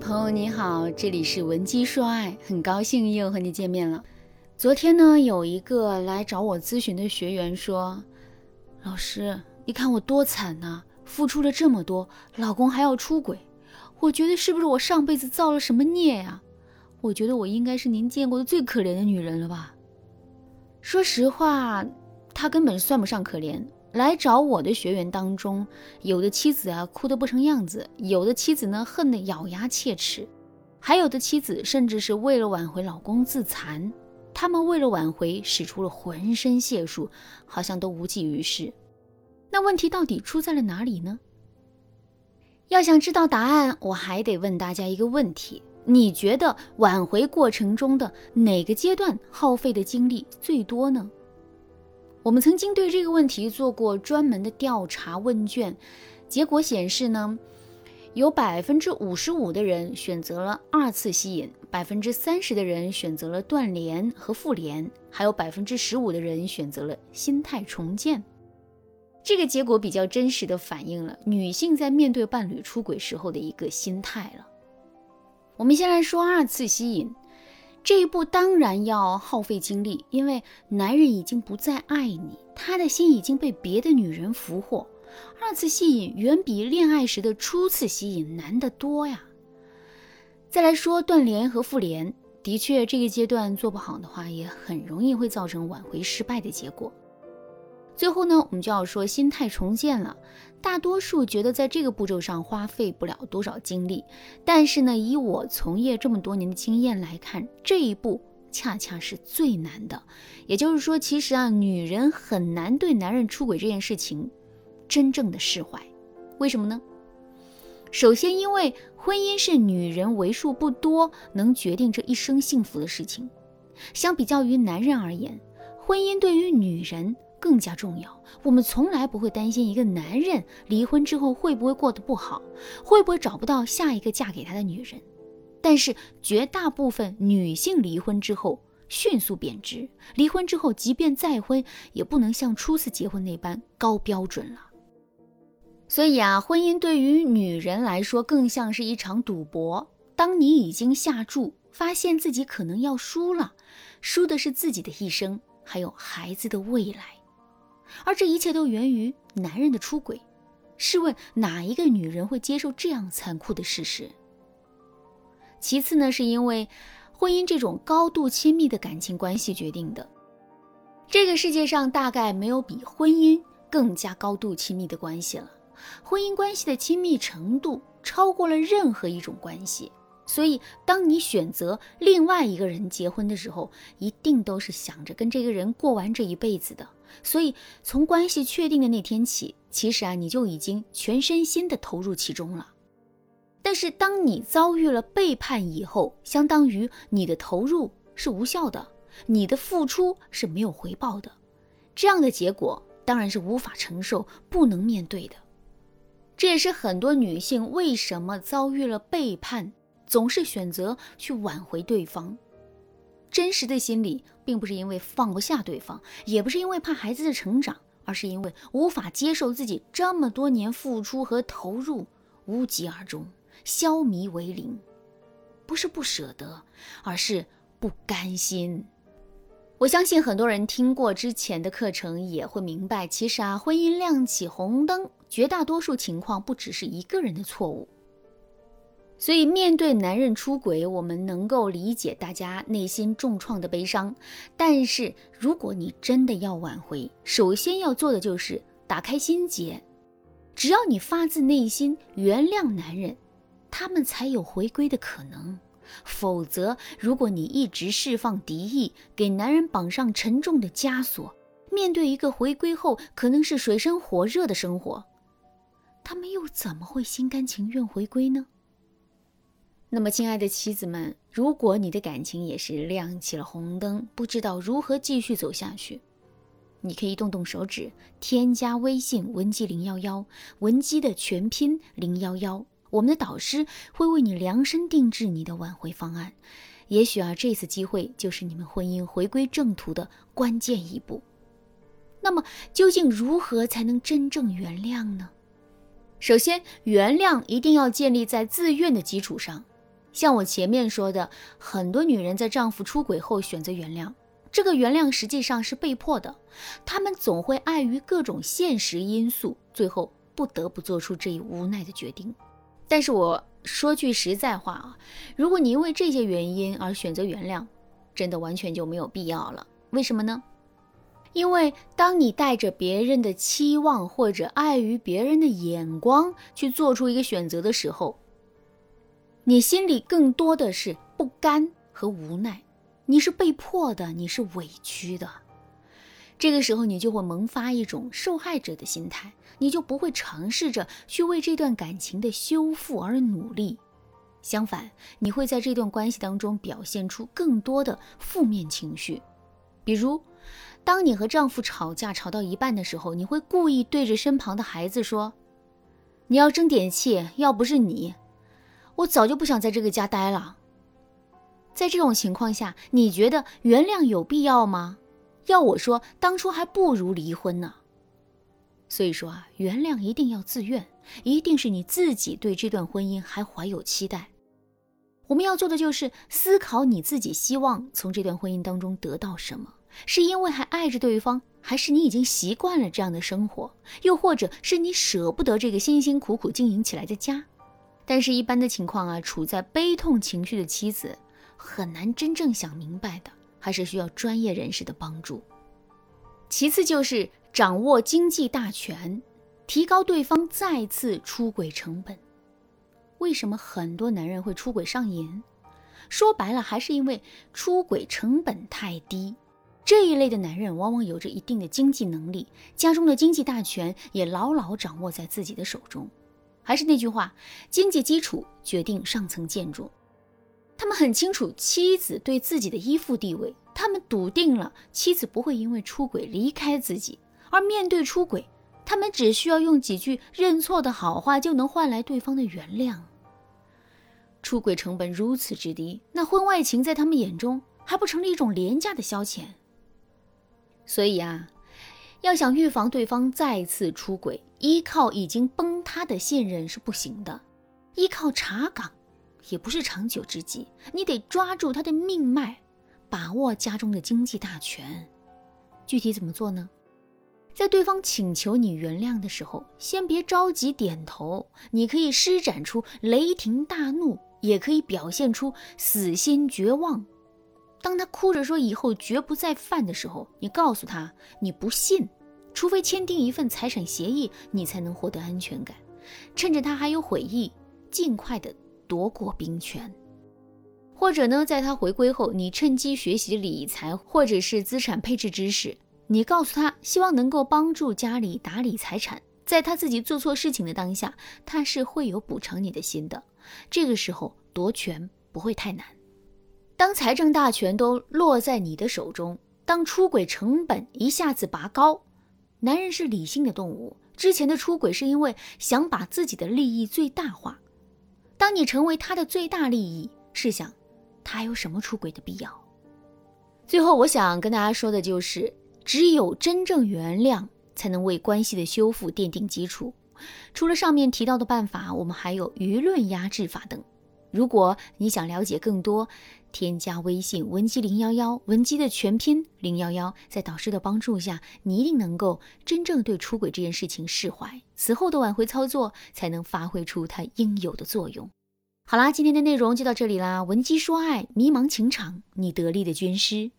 朋友你好，这里是文姬说爱，很高兴又和你见面了。昨天呢，有一个来找我咨询的学员说：“老师，你看我多惨呐，付出了这么多，老公还要出轨，我觉得是不是我上辈子造了什么孽呀？我觉得我应该是您见过的最可怜的女人了吧？”说实话，她根本算不上可怜。来找我的学员当中，有的妻子啊哭得不成样子，有的妻子呢恨得咬牙切齿，还有的妻子甚至是为了挽回老公自残。他们为了挽回使出了浑身解数，好像都无济于事。那问题到底出在了哪里呢？要想知道答案，我还得问大家一个问题：你觉得挽回过程中的哪个阶段耗费的精力最多呢？我们曾经对这个问题做过专门的调查问卷，结果显示呢，有百分之五十五的人选择了二次吸引，百分之三十的人选择了断联和复联，还有百分之十五的人选择了心态重建。这个结果比较真实的反映了女性在面对伴侣出轨时候的一个心态了。我们先来说二次吸引。这一步当然要耗费精力，因为男人已经不再爱你，他的心已经被别的女人俘获。二次吸引远比恋爱时的初次吸引难得多呀。再来说断联和复联，的确这个阶段做不好的话，也很容易会造成挽回失败的结果。最后呢，我们就要说心态重建了。大多数觉得在这个步骤上花费不了多少精力，但是呢，以我从业这么多年的经验来看，这一步恰恰是最难的。也就是说，其实啊，女人很难对男人出轨这件事情真正的释怀。为什么呢？首先，因为婚姻是女人为数不多能决定这一生幸福的事情。相比较于男人而言，婚姻对于女人。更加重要，我们从来不会担心一个男人离婚之后会不会过得不好，会不会找不到下一个嫁给他的女人。但是绝大部分女性离婚之后迅速贬值，离婚之后即便再婚，也不能像初次结婚那般高标准了。所以啊，婚姻对于女人来说更像是一场赌博。当你已经下注，发现自己可能要输了，输的是自己的一生，还有孩子的未来。而这一切都源于男人的出轨。试问哪一个女人会接受这样残酷的事实？其次呢，是因为婚姻这种高度亲密的感情关系决定的。这个世界上大概没有比婚姻更加高度亲密的关系了。婚姻关系的亲密程度超过了任何一种关系。所以，当你选择另外一个人结婚的时候，一定都是想着跟这个人过完这一辈子的。所以，从关系确定的那天起，其实啊，你就已经全身心的投入其中了。但是，当你遭遇了背叛以后，相当于你的投入是无效的，你的付出是没有回报的。这样的结果当然是无法承受、不能面对的。这也是很多女性为什么遭遇了背叛，总是选择去挽回对方。真实的心理并不是因为放不下对方，也不是因为怕孩子的成长，而是因为无法接受自己这么多年付出和投入无疾而终，消弭为零。不是不舍得，而是不甘心。我相信很多人听过之前的课程也会明白，其实啊，婚姻亮起红灯，绝大多数情况不只是一个人的错误。所以，面对男人出轨，我们能够理解大家内心重创的悲伤。但是，如果你真的要挽回，首先要做的就是打开心结。只要你发自内心原谅男人，他们才有回归的可能。否则，如果你一直释放敌意，给男人绑上沉重的枷锁，面对一个回归后可能是水深火热的生活，他们又怎么会心甘情愿回归呢？那么，亲爱的妻子们，如果你的感情也是亮起了红灯，不知道如何继续走下去，你可以动动手指，添加微信文姬零幺幺，文姬的全拼零幺幺，我们的导师会为你量身定制你的挽回方案。也许啊，这次机会就是你们婚姻回归正途的关键一步。那么，究竟如何才能真正原谅呢？首先，原谅一定要建立在自愿的基础上。像我前面说的，很多女人在丈夫出轨后选择原谅，这个原谅实际上是被迫的，她们总会碍于各种现实因素，最后不得不做出这一无奈的决定。但是我说句实在话啊，如果你因为这些原因而选择原谅，真的完全就没有必要了。为什么呢？因为当你带着别人的期望或者碍于别人的眼光去做出一个选择的时候，你心里更多的是不甘和无奈，你是被迫的，你是委屈的。这个时候，你就会萌发一种受害者的心态，你就不会尝试着去为这段感情的修复而努力。相反，你会在这段关系当中表现出更多的负面情绪，比如，当你和丈夫吵架吵到一半的时候，你会故意对着身旁的孩子说：“你要争点气，要不是你。”我早就不想在这个家待了。在这种情况下，你觉得原谅有必要吗？要我说，当初还不如离婚呢。所以说啊，原谅一定要自愿，一定是你自己对这段婚姻还怀有期待。我们要做的就是思考你自己希望从这段婚姻当中得到什么，是因为还爱着对方，还是你已经习惯了这样的生活，又或者是你舍不得这个辛辛苦苦经营起来的家？但是，一般的情况啊，处在悲痛情绪的妻子很难真正想明白的，还是需要专业人士的帮助。其次就是掌握经济大权，提高对方再次出轨成本。为什么很多男人会出轨上瘾？说白了，还是因为出轨成本太低。这一类的男人往往有着一定的经济能力，家中的经济大权也牢牢掌握在自己的手中。还是那句话，经济基础决定上层建筑。他们很清楚妻子对自己的依附地位，他们笃定了妻子不会因为出轨离开自己。而面对出轨，他们只需要用几句认错的好话，就能换来对方的原谅。出轨成本如此之低，那婚外情在他们眼中还不成了一种廉价的消遣？所以啊。要想预防对方再次出轨，依靠已经崩塌的信任是不行的，依靠查岗也不是长久之计。你得抓住他的命脉，把握家中的经济大权。具体怎么做呢？在对方请求你原谅的时候，先别着急点头，你可以施展出雷霆大怒，也可以表现出死心绝望。当他哭着说以后绝不再犯的时候，你告诉他你不信，除非签订一份财产协议，你才能获得安全感。趁着他还有悔意，尽快的夺过兵权。或者呢，在他回归后，你趁机学习理财或者是资产配置知识，你告诉他希望能够帮助家里打理财产。在他自己做错事情的当下，他是会有补偿你的心的。这个时候夺权不会太难。当财政大权都落在你的手中，当出轨成本一下子拔高，男人是理性的动物，之前的出轨是因为想把自己的利益最大化。当你成为他的最大利益，试想，他还有什么出轨的必要？最后，我想跟大家说的就是，只有真正原谅，才能为关系的修复奠定基础。除了上面提到的办法，我们还有舆论压制法等。如果你想了解更多，添加微信文姬零幺幺，文姬的全拼零幺幺，在导师的帮助下，你一定能够真正对出轨这件事情释怀，此后的挽回操作才能发挥出它应有的作用。好啦，今天的内容就到这里啦，文姬说爱，迷茫情场，你得力的军师。